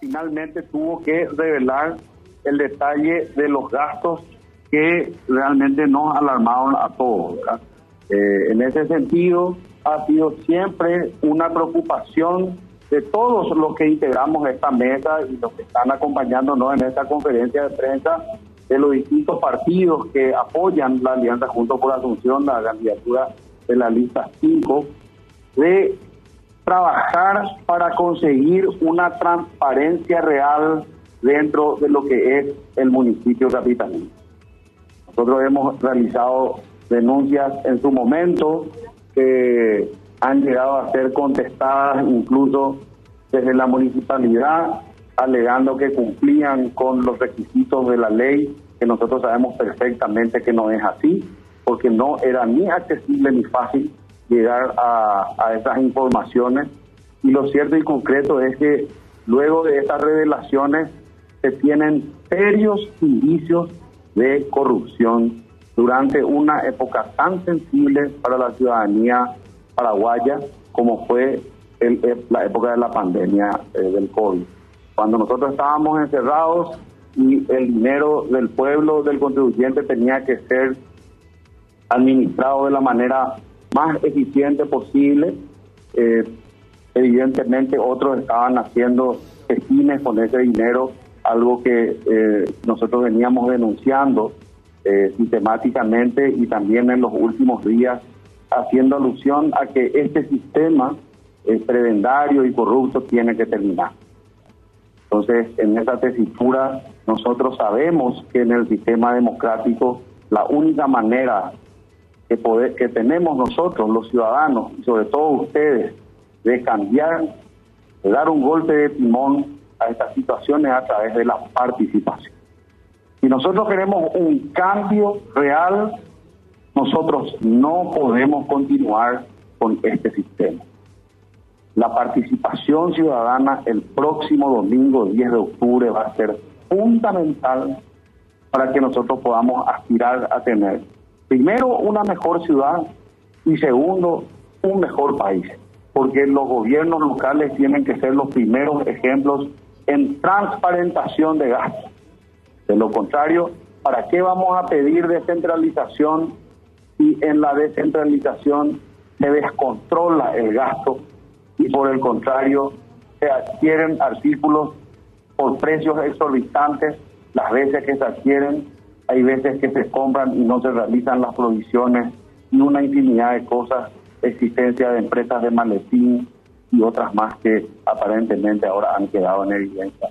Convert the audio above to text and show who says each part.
Speaker 1: finalmente tuvo que revelar el detalle de los gastos que realmente nos alarmaron a todos. Eh, en ese sentido, ha sido siempre una preocupación de todos los que integramos esta mesa y los que están acompañándonos en esta conferencia de prensa de los distintos partidos que apoyan la alianza junto por Asunción, la candidatura de la lista 5, de trabajar para conseguir una transparencia real dentro de lo que es el municipio capitalino. Nosotros hemos realizado denuncias en su momento que han llegado a ser contestadas incluso desde la municipalidad, alegando que cumplían con los requisitos de la ley, que nosotros sabemos perfectamente que no es así, porque no era ni accesible ni fácil llegar a, esas informaciones. Y lo cierto y concreto es que luego de estas revelaciones se tienen serios indicios de corrupción durante una época tan sensible para la ciudadanía paraguaya como fue el, la época de la pandemia eh, del COVID. Cuando nosotros estábamos encerrados y el dinero del pueblo, del contribuyente, tenía que ser administrado de la manera más eficiente posible, eh, evidentemente otros estaban haciendo fines con ese dinero, algo que eh, nosotros veníamos denunciando eh, sistemáticamente y también en los últimos días haciendo alusión a que este sistema eh, prebendario y corrupto tiene que terminar. Entonces, en esa tesitura, nosotros sabemos que en el sistema democrático la única manera que, tenemos nosotros, los ciudadanos, y sobre todo ustedes, de cambiar, de dar un golpe de timón a estas situaciones a través de la participación. Si nosotros queremos un cambio real, nosotros no podemos continuar con este sistema. La participación ciudadana el próximo domingo 10 de octubre va a ser fundamental para que nosotros podamos aspirar a tener, primero, una mejor ciudad y segundo, un mejor país, porque los gobiernos locales tienen que ser los primeros ejemplos en transparentación de gastos. De lo contrario, ¿para qué vamos a pedir descentralización si en la descentralización se descontrola el gasto y por el contrario se adquieren artículos por precios exorbitantes las veces que se adquieren, hay veces que se compran y no se realizan las provisiones y una infinidad de cosas, existencia de empresas de maletín y otras más que aparentemente ahora han quedado en evidencia.